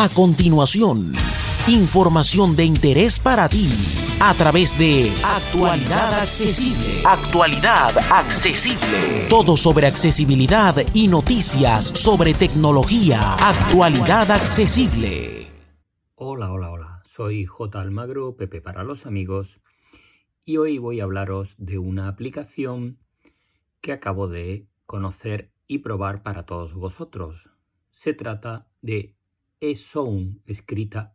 A continuación, información de interés para ti a través de Actualidad Accesible. Actualidad Accesible. Todo sobre accesibilidad y noticias sobre tecnología. Actualidad Accesible. Hola, hola, hola. Soy J. Almagro, Pepe para los amigos, y hoy voy a hablaros de una aplicación que acabo de conocer y probar para todos vosotros. Se trata de eSound, escrita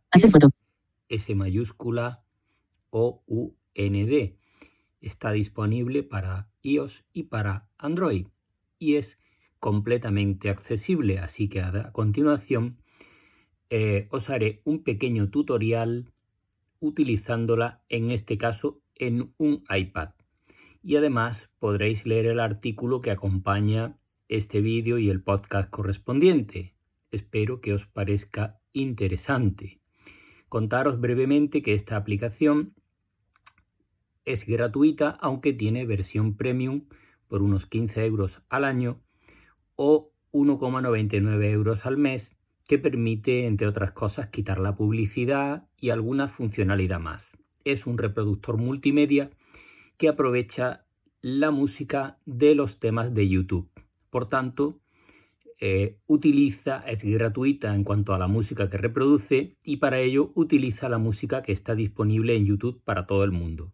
S mayúscula O U N D. Está disponible para iOS y para Android y es completamente accesible, así que a continuación eh, os haré un pequeño tutorial utilizándola en este caso en un iPad. Y además podréis leer el artículo que acompaña este vídeo y el podcast correspondiente. Espero que os parezca interesante. Contaros brevemente que esta aplicación es gratuita, aunque tiene versión premium por unos 15 euros al año o 1,99 euros al mes, que permite, entre otras cosas, quitar la publicidad y alguna funcionalidad más. Es un reproductor multimedia que aprovecha la música de los temas de YouTube. Por tanto, eh, utiliza, es gratuita en cuanto a la música que reproduce y para ello utiliza la música que está disponible en YouTube para todo el mundo.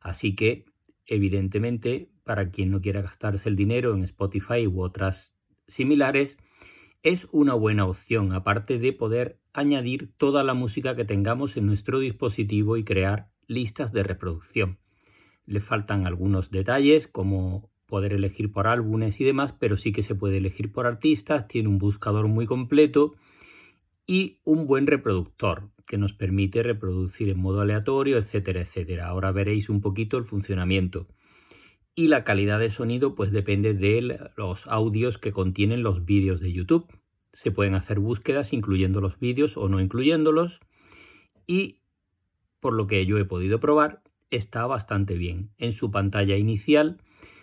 Así que, evidentemente, para quien no quiera gastarse el dinero en Spotify u otras similares, es una buena opción, aparte de poder añadir toda la música que tengamos en nuestro dispositivo y crear listas de reproducción. Le faltan algunos detalles como poder elegir por álbumes y demás, pero sí que se puede elegir por artistas, tiene un buscador muy completo y un buen reproductor que nos permite reproducir en modo aleatorio, etcétera, etcétera. Ahora veréis un poquito el funcionamiento. Y la calidad de sonido pues depende de los audios que contienen los vídeos de YouTube. Se pueden hacer búsquedas incluyendo los vídeos o no incluyéndolos y por lo que yo he podido probar está bastante bien. En su pantalla inicial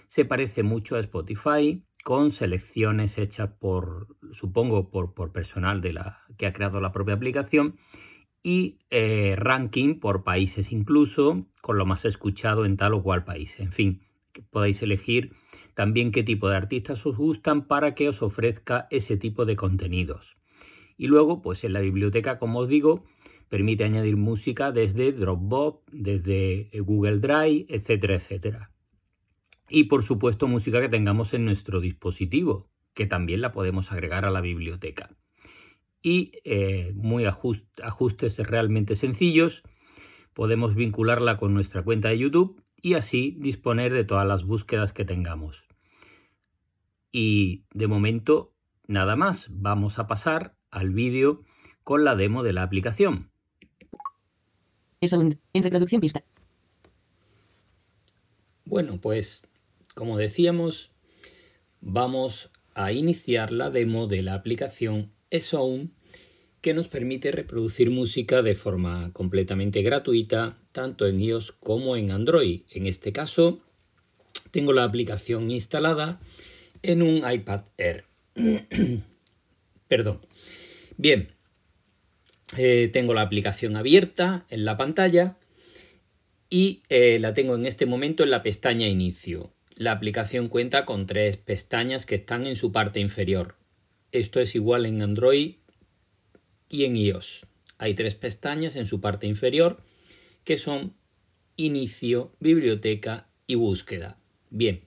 se parece mucho a Spotify, con selecciones hechas por, supongo, por, personal de la, que ha creado la propia aplicación y eh, ranking por países incluso, con lo más escuchado en tal o cual país. En fin, que podéis elegir también qué tipo de artistas os gustan para que os ofrezca ese tipo de contenidos. Y luego, pues en la biblioteca, como os digo, permite añadir música desde Dropbox, desde Google Drive, etcétera, etcétera. Y por supuesto música que tengamos en nuestro dispositivo, que también la podemos agregar a la biblioteca. Y eh, muy ajustes realmente sencillos, podemos vincularla con nuestra cuenta de YouTube y así disponer de todas las búsquedas que tengamos. Y de momento nada más, vamos a pasar al vídeo con la demo de la aplicación. en reproducción vista. Bueno, pues como decíamos, vamos a iniciar la demo de la aplicación eSound que nos permite reproducir música de forma completamente gratuita tanto en iOS como en Android. En este caso, tengo la aplicación instalada en un iPad Air. Perdón. Bien, eh, tengo la aplicación abierta en la pantalla y eh, la tengo en este momento en la pestaña Inicio. La aplicación cuenta con tres pestañas que están en su parte inferior. Esto es igual en Android y en iOS. Hay tres pestañas en su parte inferior que son Inicio, Biblioteca y Búsqueda. Bien,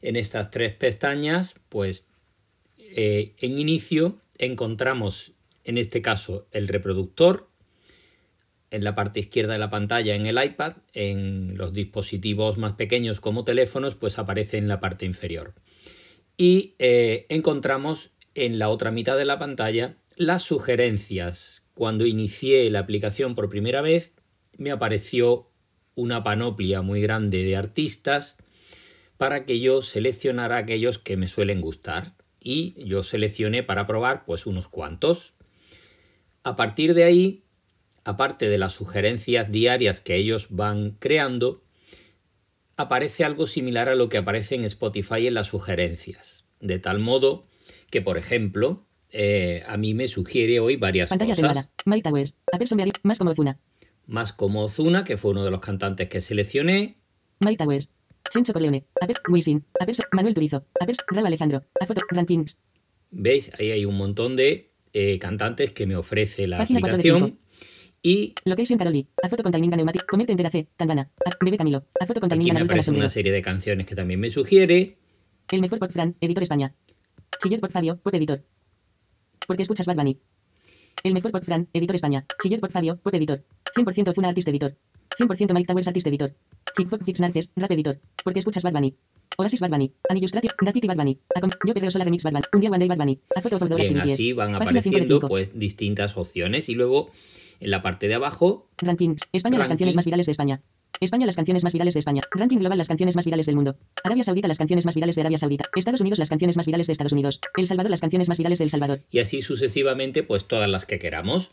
en estas tres pestañas, pues eh, en Inicio encontramos en este caso el reproductor, en la parte izquierda de la pantalla en el iPad, en los dispositivos más pequeños como teléfonos, pues aparece en la parte inferior. Y eh, encontramos en la otra mitad de la pantalla las sugerencias. Cuando inicié la aplicación por primera vez, me apareció una panoplia muy grande de artistas para que yo seleccionara aquellos que me suelen gustar. Y yo seleccioné para probar pues unos cuantos. A partir de ahí aparte de las sugerencias diarias que ellos van creando, aparece algo similar a lo que aparece en Spotify en las sugerencias. De tal modo que, por ejemplo, eh, a mí me sugiere hoy varias Pantalla cosas. Apple Sombreari. Más como Ozuna. Más como Ozuna, que fue uno de los cantantes que seleccioné. Mike Towers. Chencho Corleone. Apple Wisin. Apple So- Manuel Turizo. Apple Raúl Alejandro. A foto. Rankings. ¿Veis? Ahí hay un montón de eh, cantantes que me ofrece la Página aplicación. Y Location Caroli. A foto con Taininga Neumatic. Comerte entera C. Tangana. Bebé Camilo. A foto con aquí me sombrero. una serie de canciones que también me sugiere. El mejor por Fran. Editor España. Chiller por Fabio. Web editor. Porque escuchas Bad Bunny. El mejor por Fran. Editor España. Chiller por Fabio. Web editor. 100% Funa Artist Editor. 100% Mike Towers Artist Editor. Hip Hop Hits Narges. Rap Editor. Porque escuchas Bad Bunny. Oasis Bad Bunny. An Illustratio. Dakiti Bad Bunny. Acom- Yo perreo sola remix Bad Bunny. Un día One Day Bad Bunny. A foto of outdoor Bien, activities. así van apareciendo pues distintas opciones. Y luego en la parte de abajo Rankings. España las canciones más virales de España. España las canciones más virales de España. Ranking global las canciones más virales del mundo. Arabia Saudita las canciones más virales de Arabia Saudita. Estados Unidos las canciones más virales de Estados Unidos. El Salvador las canciones más virales de El Salvador. y así sucesivamente, pues todas las que queramos.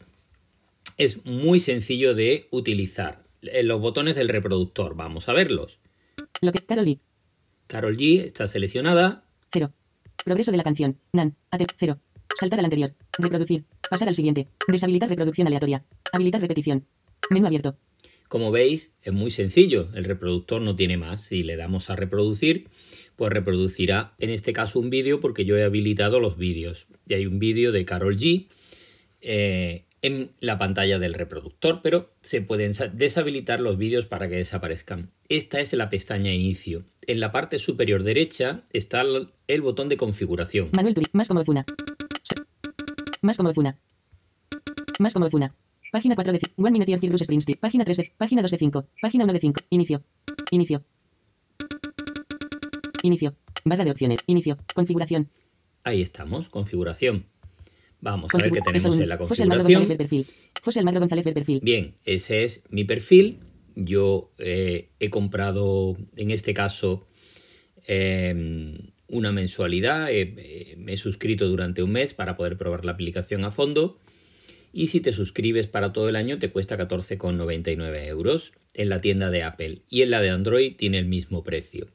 Es muy sencillo de utilizar. Eh, Los botones del reproductor, vamos a verlos. Lo que Carol Lee. Carol G está seleccionada. 0. Progreso de la canción. Nan. AT. 0. Saltar al anterior. Reproducir. Pasar al siguiente. Deshabilitar reproducción aleatoria. Habilitar repetición. Menú abierto. Como veis, es muy sencillo. El reproductor no tiene más. Si le damos a reproducir, pues reproducirá en este caso un vídeo porque yo he habilitado los vídeos. Y hay un vídeo de Carol G eh, en la pantalla del reproductor, pero se pueden deshabilitar los vídeos para que desaparezcan. Esta es la pestaña inicio. En la parte superior derecha está el botón de configuración. Manuel Turi. Más como Ozuna. Se- Más como Ozuna. Más como Ozuna. Página 4 de 5. One Minute Bruce Springsteen. Página 3 de. Página 2 de 5. Página 1 de 5. Inicio. Inicio. Inicio. Barra de opciones. Inicio. Configuración. Ahí estamos, configuración. Vamos a ver qué tenemos en la José Almagro González configuración. ver perfil. José Almagro González ver perfil. Bien, ese es mi perfil. Yo eh, he comprado, en este caso, eh, una mensualidad. eh, me he suscrito durante un mes para poder probar la aplicación a fondo. Y si te suscribes para todo el año te cuesta 14,99 euros en la tienda de Apple. Y en la de Android tiene el mismo precio.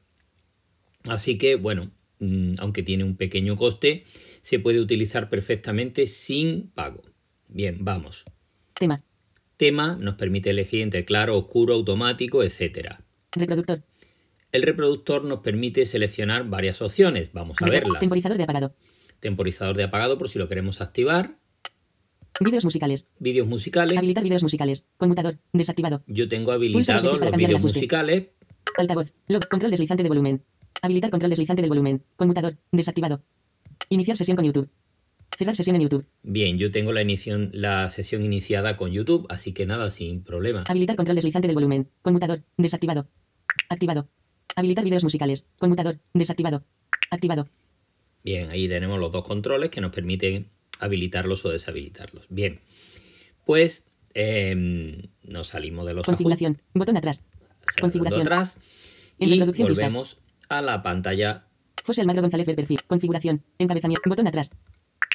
Así que, bueno, mm, aunque tiene un pequeño coste, se puede utilizar perfectamente sin pago. Bien, vamos. Tema. Tema nos permite elegir entre claro, oscuro, automático, etc. Reproductor. El reproductor nos permite seleccionar varias opciones. Vamos a verlas. Temporizador de apagado. Temporizador de apagado por si lo queremos activar. Vídeos musicales. Vídeos musicales. Habilitar vídeos musicales. Conmutador. Desactivado. Yo tengo Pulsa los vídeos musicales. Altavoz. Log. Control deslizante de volumen. Habilitar control deslizante del volumen. Conmutador. Desactivado. Iniciar sesión con YouTube. Cerrar sesión en YouTube. Bien, yo tengo la, inición- la sesión iniciada con YouTube, así que nada, sin problema. Habilitar control deslizante del volumen. Conmutador. Desactivado. Activado. Habilitar vídeos musicales. Conmutador. Desactivado. Activado. Bien, ahí tenemos los dos controles que nos permiten habilitarlos o deshabilitarlos. Bien, pues em, nos salimos de los Configuración. Botón atrás. configuración. atrás En y vistas. volvemos a la pantalla. José Almagro González perfil. Configuración. Encabezamiento. Botón atrás.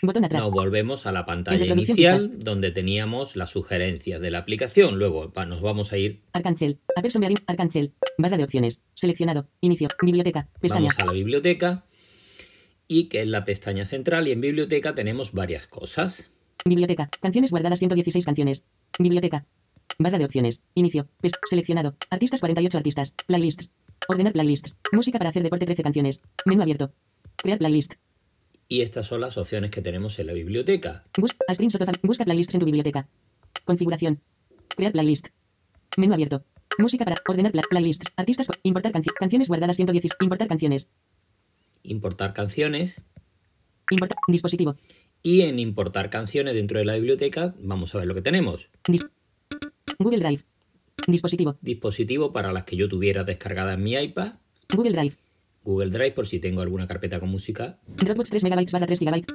Botón atrás. No, volvemos a la pantalla inicial vistas. donde teníamos las sugerencias de la aplicación. Luego nos vamos a ir. Apple Sombrearín. Arcángel. Barra de opciones. Seleccionado. Inicio. Biblioteca. Pestaña. vamos a la biblioteca y que es la pestaña central y en biblioteca tenemos varias cosas. Biblioteca. Canciones guardadas 116 canciones. Biblioteca. Barra de opciones. Inicio. Pes- seleccionado. Artistas 48 artistas. Playlists. Ordenar playlists. Música para hacer deporte 13 canciones. Menú abierto. Crear playlist. Y estas son las opciones que tenemos en la biblioteca. Bus a screenshot Busca playlists en tu biblioteca. Configuración. Crear playlist. Menú abierto. Música para ordenar pla- playlists. Artistas. Importar canciones. Canciones guardadas 116. Importar canciones. Importar canciones Importar. Dispositivo. y en importar canciones dentro de la biblioteca vamos a ver lo que tenemos. Dis- Google Drive. Dispositivo. Dispositivo para las que yo tuviera descargada en mi iPad. Google Drive. Google Drive por si tengo alguna carpeta con música. Dropbox 3 megabytes barra 3 gigabytes.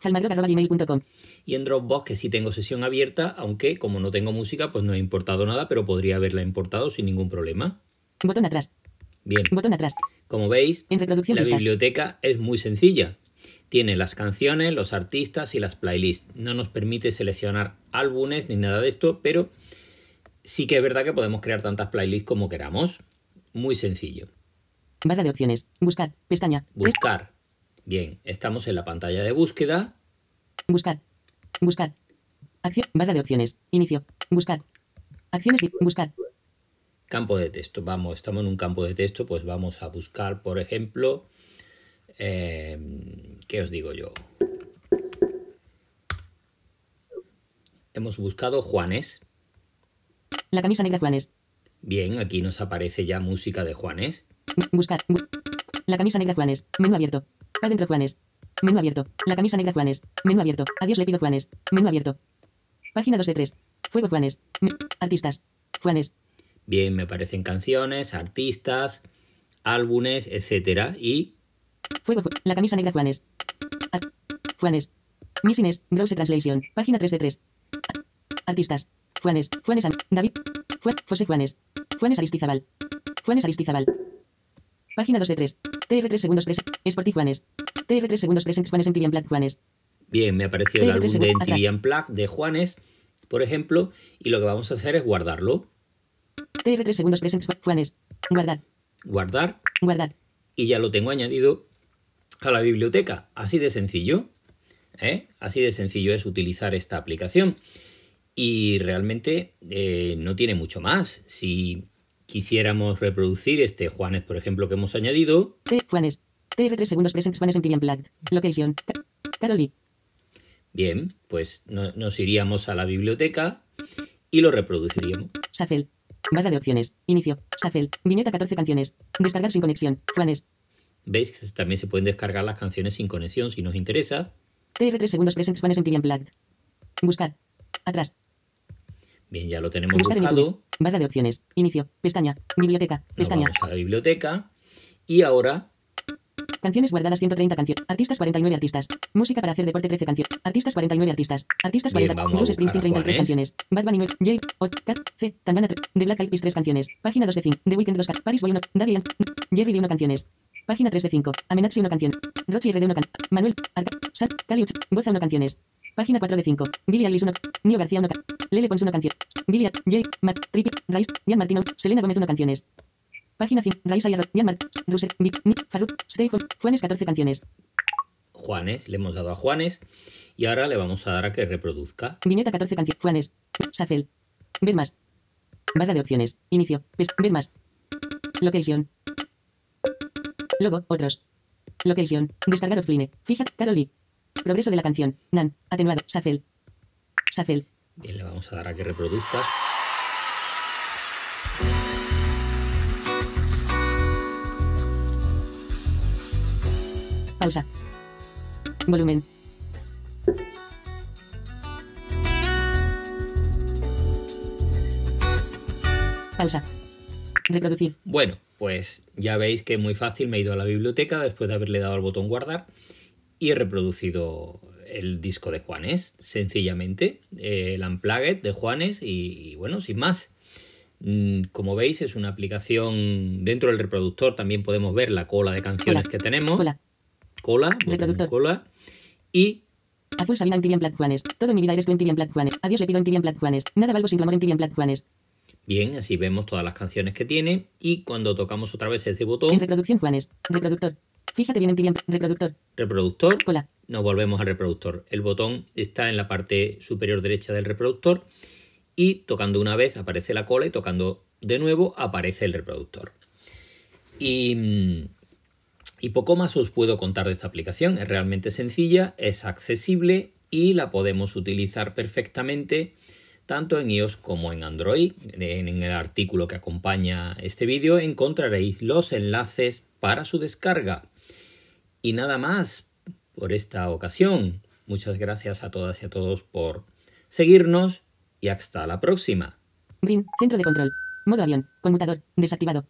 Jalmagro.gmail.com. Y en Dropbox que sí tengo sesión abierta, aunque como no tengo música pues no he importado nada, pero podría haberla importado sin ningún problema. Botón atrás. Bien, Botón atrás. Como veis, En la biblioteca es muy sencilla. Tiene las canciones, los artistas y las playlists. No nos permite seleccionar álbumes ni nada de esto, pero sí que es verdad que podemos crear tantas playlists como queramos. Muy sencillo. Barra de opciones. Buscar. Pestaña. Buscar. Bien, estamos en la pantalla de búsqueda. Buscar. Buscar. Acción. Barra de opciones. Inicio. Buscar. Acciones. y- Buscar. Campo de texto. Vamos, estamos en un campo de texto, pues vamos a buscar, por ejemplo, eh, ¿qué os digo yo? Hemos buscado Juanes. La camisa negra Juanes. Bien, aquí nos aparece ya música de Juanes. Buscar. Bu- la camisa negra Juanes. Menú abierto. Adentro Juanes. Menú abierto. La camisa negra Juanes. Menú abierto. Adiós le pido Juanes. Menú abierto. Página 2 de 3. Fuego Juanes. Me- artistas. Juanes. Bien, me aparecen canciones, artistas, álbumes, etcétera. Y Fuego. La camisa negra Juanes. Juanes. Missines. Browse Translation. Página 3 de 3. Artistas. Juanes. Juanes. David. Juan. José Juanes. Juanes Aristizábal. Juanes Aristizábal. Página 2 de 3. TR3 segundos present. Sporty Juanes. TR3 segundos present. Juanes en Black Juanes. bien, me apareció el álbum de. MTV Unplugged de Juanes, por ejemplo. Y lo que vamos a hacer es guardarlo. TR3 segundos present. Juanes. Guardar. Guardar Guardar. y ya lo tengo añadido a la biblioteca. Así de sencillo. ¿eh? Así de sencillo es utilizar esta aplicación. Y realmente eh, no tiene mucho más. Si quisiéramos reproducir este Juanes, por ejemplo, que hemos añadido, T. Juanes. TR3 segundos present. Juanes en Unplugged. Location. Ca- Carol Lee. bien, pues no- nos iríamos a la biblioteca y lo reproduciríamos. Safel. Barra de opciones. Inicio. Safel. Viñeta 14 canciones. Descargar sin conexión. Juanes. ¿Veis que también se pueden descargar las canciones sin conexión si nos interesa? TR3 segundos present. Juanes en Unplugged. Buscar. Atrás. Bien, ya lo tenemos Buscar buscado. Barra de opciones. Inicio. Pestaña. Biblioteca. Nos Pestaña. vamos a la biblioteca y ahora Canciones guardadas 130 canciones. Artistas 49 artistas. Música para hacer deporte 13 canciones. Artistas 49 artistas. Artistas Bien, 40. vamos a Bruce Springsteen a 33 Juanes. canciones. Bad Bunny 9. J. O. Cat. C. Tangana 3. The Black Eyed Peas 3 canciones. Página 2 de 5. The Weeknd 2 ca- Paris Boy 1. Daddy. Jerry de 1 canciones. Página 3 de 5. Amenaxi 1 canción. Rochi R de 1 can. Manuel. Arca. San. Caliuch. Boza 1 canciones. Página 4 de 5. Billy Eilish 1. Nio García 1 ca- Lele Pons 1 canción. Billy. J. Matt. Trippy. Rice. Jan Martino. Selena Gómez 1 canciones. Página 5. Raisa. Nick. Farruk. Stay Home. Juanes 14 canciones. Juanes, le hemos dado a Juanes y ahora le vamos a dar a que reproduzca. Viñeta 14 canciones. Juanes. Safel. Ver más. Barra de opciones. Inicio. Ver más. Location. Logo. Otros. Location. Descargar offline. Fija. Carol Lee. Progreso de la canción. Nan. Atenuado. Safel. Safel. Bien, le vamos a dar a que reproduzca. Pausa. Volumen. Pausa. Reproducir. Bueno, pues ya veis que es muy fácil. Me he ido a la biblioteca después de haberle dado al botón guardar y he reproducido el disco de Juanes, sencillamente, el Unplugged de Juanes y, y bueno, sin más. Mm, Como veis, es una aplicación dentro del reproductor. También podemos ver la cola de canciones Cola. que tenemos. Cola. Cola, Reproductor. cola. Y Azul Sabina en en Black Juanes. Todo en mi vida eres tú en en Black Juanes. Adiós le pido en en Black Juanes. Nada valgo sin tu amor en en Black Juanes. bien, así vemos todas las canciones que tiene. Y cuando tocamos otra vez ese En botón, reproducción Juanes. Reproductor. Fíjate bien en en reproductor. reproductor, Cola. nos volvemos al reproductor. El botón está en la parte superior derecha del reproductor y tocando una vez aparece la cola y tocando de nuevo aparece el reproductor. Y, mm, y poco más os puedo contar de esta aplicación. Es realmente sencilla, es accesible y la podemos utilizar perfectamente tanto en iOS como en Android. En el artículo que acompaña este vídeo encontraréis los enlaces para su descarga. Y nada más por esta ocasión. Muchas gracias a todas y a todos por seguirnos y hasta la próxima. Brin. Centro de control. Modo avión. Conmutador. Desactivado.